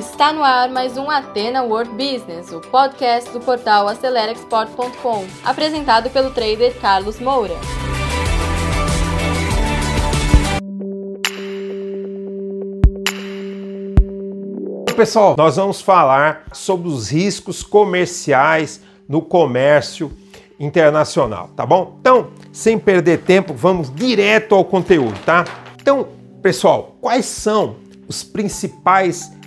Está no ar mais um Atena World Business, o podcast do portal AceleraExport.com, apresentado pelo trader Carlos Moura. Pessoal, nós vamos falar sobre os riscos comerciais no comércio internacional, tá bom? Então, sem perder tempo, vamos direto ao conteúdo, tá? Então, pessoal, quais são os principais riscos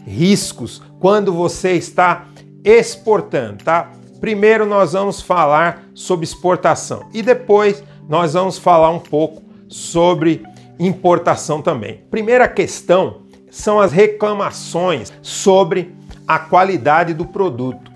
quando você está exportando, tá? Primeiro nós vamos falar sobre exportação e depois nós vamos falar um pouco sobre importação também. Primeira questão são as reclamações sobre a qualidade do produto.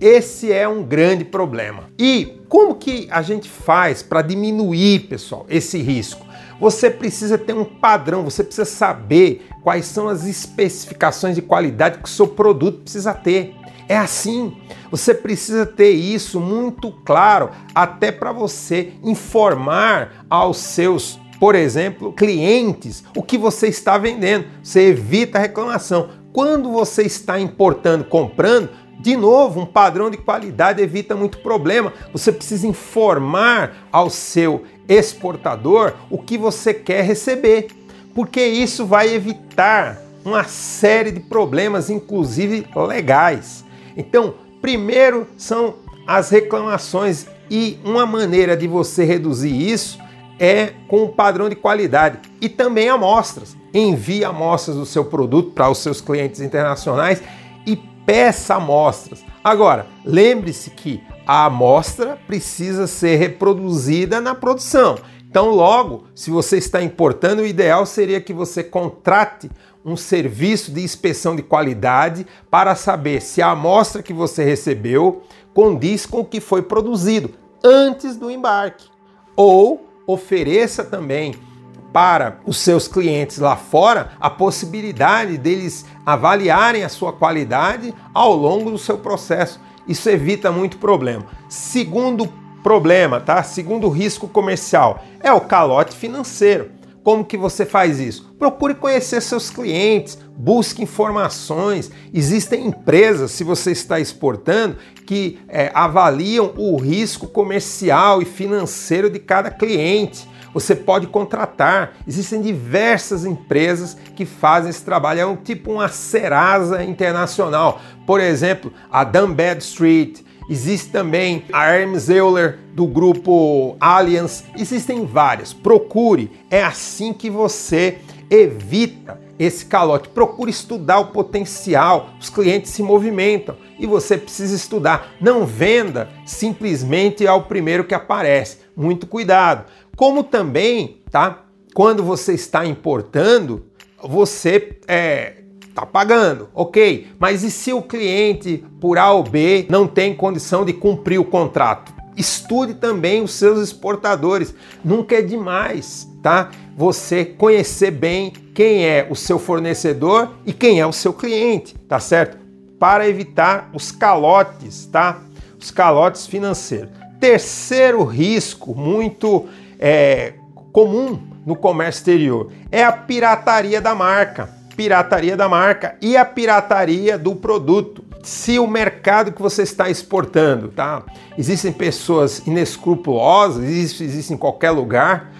Esse é um grande problema. E como que a gente faz para diminuir, pessoal, esse risco? Você precisa ter um padrão, você precisa saber quais são as especificações de qualidade que o seu produto precisa ter. É assim. Você precisa ter isso muito claro, até para você informar aos seus, por exemplo, clientes o que você está vendendo. Você evita a reclamação. Quando você está importando, comprando, de novo, um padrão de qualidade evita muito problema. Você precisa informar ao seu exportador o que você quer receber, porque isso vai evitar uma série de problemas, inclusive legais. Então, primeiro são as reclamações e uma maneira de você reduzir isso é com o padrão de qualidade e também amostras. Envie amostras do seu produto para os seus clientes internacionais e peça amostras. Agora, lembre-se que a amostra precisa ser reproduzida na produção. Então, logo, se você está importando, o ideal seria que você contrate um serviço de inspeção de qualidade para saber se a amostra que você recebeu condiz com o que foi produzido antes do embarque. Ou ofereça também para os seus clientes lá fora a possibilidade deles avaliarem a sua qualidade ao longo do seu processo. Isso evita muito problema. Segundo problema, tá? Segundo risco comercial é o calote financeiro. Como que você faz isso? Procure conhecer seus clientes, busque informações. Existem empresas, se você está exportando, que é, avaliam o risco comercial e financeiro de cada cliente você pode contratar. Existem diversas empresas que fazem esse trabalho. É um tipo uma Serasa internacional. Por exemplo, a Dunbad Street. Existe também a Hermes Euler do grupo Allianz. Existem várias. Procure. É assim que você evita esse calote. Procure estudar o potencial. Os clientes se movimentam e você precisa estudar. Não venda simplesmente ao primeiro que aparece. Muito cuidado. Como também, tá? Quando você está importando, você é, tá pagando, ok. Mas e se o cliente, por A ou B, não tem condição de cumprir o contrato? Estude também os seus exportadores. Nunca é demais, tá? Você conhecer bem quem é o seu fornecedor e quem é o seu cliente, tá certo? Para evitar os calotes, tá? Os calotes financeiros. Terceiro risco muito é, comum no comércio exterior é a pirataria da marca. Pirataria da marca e a pirataria do produto. Se o mercado que você está exportando, tá? Existem pessoas inescrupulosas, isso existe em qualquer lugar,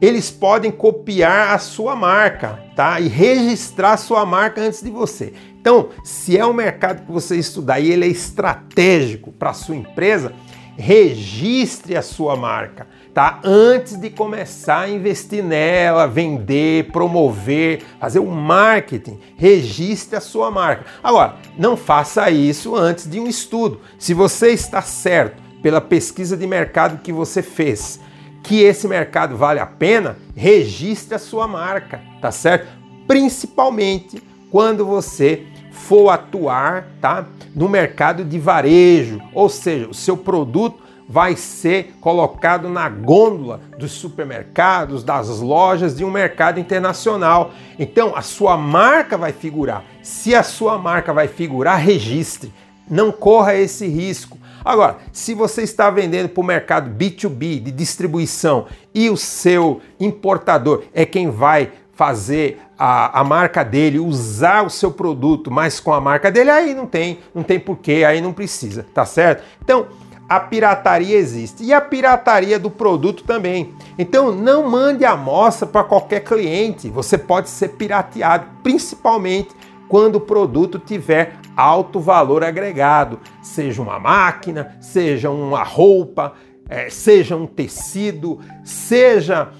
eles podem copiar a sua marca, tá? E registrar sua marca antes de você. Então, se é um mercado que você estudar e ele é estratégico para sua empresa, registre a sua marca tá? Antes de começar a investir nela, vender, promover, fazer o um marketing, registre a sua marca. Agora, não faça isso antes de um estudo. Se você está certo pela pesquisa de mercado que você fez, que esse mercado vale a pena, registre a sua marca, tá certo? Principalmente quando você for atuar, tá? No mercado de varejo, ou seja, o seu produto vai ser colocado na gôndola dos supermercados, das lojas de um mercado internacional. Então, a sua marca vai figurar. Se a sua marca vai figurar, registre. Não corra esse risco. Agora, se você está vendendo para o mercado B2B de distribuição e o seu importador é quem vai fazer a, a, marca dele, usar o seu produto, mas com a marca dele, aí não tem, não tem porquê, aí não precisa, tá certo? Então, a pirataria existe e a pirataria do produto também. Então, não mande amostra para qualquer cliente. Você pode ser pirateado, principalmente quando o produto tiver alto valor agregado, seja uma máquina, seja uma roupa, é, seja um tecido, seja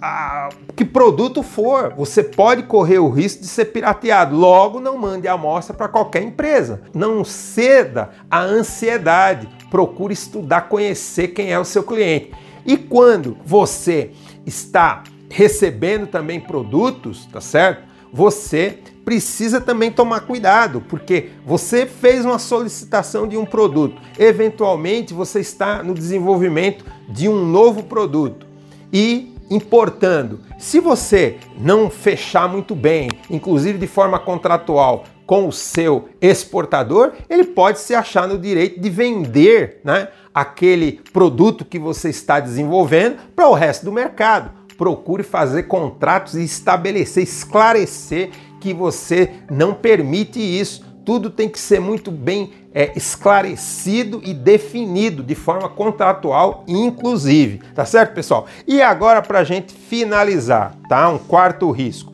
a, que produto for, você pode correr o risco de ser pirateado. Logo, não mande a amostra para qualquer empresa. Não ceda à ansiedade. Procure estudar, conhecer quem é o seu cliente. E quando você está recebendo também produtos, tá certo? Você precisa também tomar cuidado, porque você fez uma solicitação de um produto, eventualmente você está no desenvolvimento de um novo produto e importando. Se você não fechar muito bem, inclusive de forma contratual, com o seu exportador, ele pode se achar no direito de vender né, aquele produto que você está desenvolvendo para o resto do mercado. Procure fazer contratos e estabelecer, esclarecer que você não permite isso. Tudo tem que ser muito bem é, esclarecido e definido de forma contratual, inclusive. Tá certo, pessoal? E agora, para a gente finalizar, tá? Um quarto risco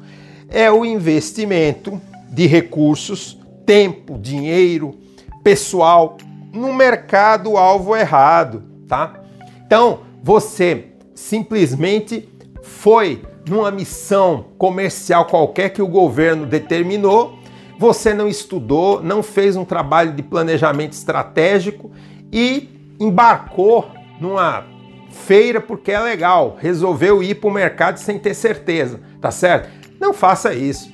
é o investimento de recursos, tempo, dinheiro, pessoal no mercado alvo errado, tá? Então, você simplesmente foi numa missão comercial qualquer que o governo determinou você não estudou, não fez um trabalho de planejamento estratégico e embarcou numa feira porque é legal, resolveu ir para o mercado sem ter certeza, tá certo? Não faça isso.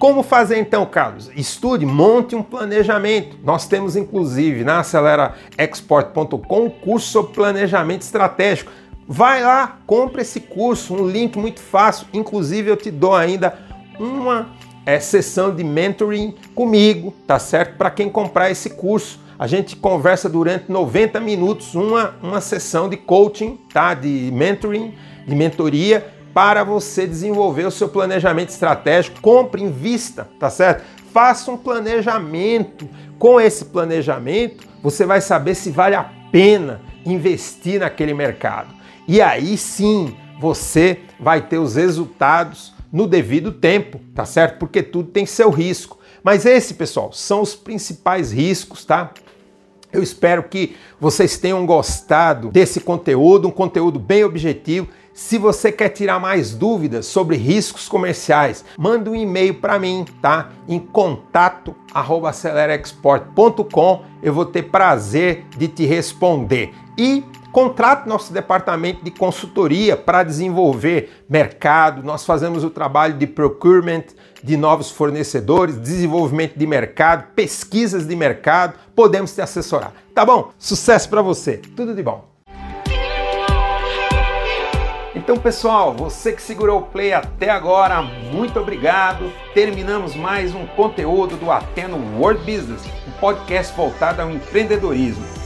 Como fazer então, Carlos? Estude, monte um planejamento. Nós temos inclusive na aceleraexport.com um curso sobre planejamento estratégico. Vai lá, compra esse curso, um link muito fácil. Inclusive eu te dou ainda uma é, sessão de mentoring comigo, tá certo? Para quem comprar esse curso, a gente conversa durante 90 minutos, uma, uma sessão de coaching, tá? De mentoring, de mentoria, para você desenvolver o seu planejamento estratégico. Compre, invista, tá certo? Faça um planejamento. Com esse planejamento, você vai saber se vale a pena investir naquele mercado. E aí sim, você vai ter os resultados no devido tempo, tá certo? Porque tudo tem seu risco. Mas esse, pessoal, são os principais riscos, tá? Eu espero que vocês tenham gostado desse conteúdo, um conteúdo bem objetivo. Se você quer tirar mais dúvidas sobre riscos comerciais, manda um e-mail para mim, tá? Em contato@acelerexport.com. Eu vou ter prazer de te responder. E Contrate nosso departamento de consultoria para desenvolver mercado. Nós fazemos o trabalho de procurement de novos fornecedores, desenvolvimento de mercado, pesquisas de mercado. Podemos te assessorar. Tá bom? Sucesso para você. Tudo de bom. Então, pessoal, você que segurou o play até agora, muito obrigado. Terminamos mais um conteúdo do Ateno World Business, um podcast voltado ao empreendedorismo.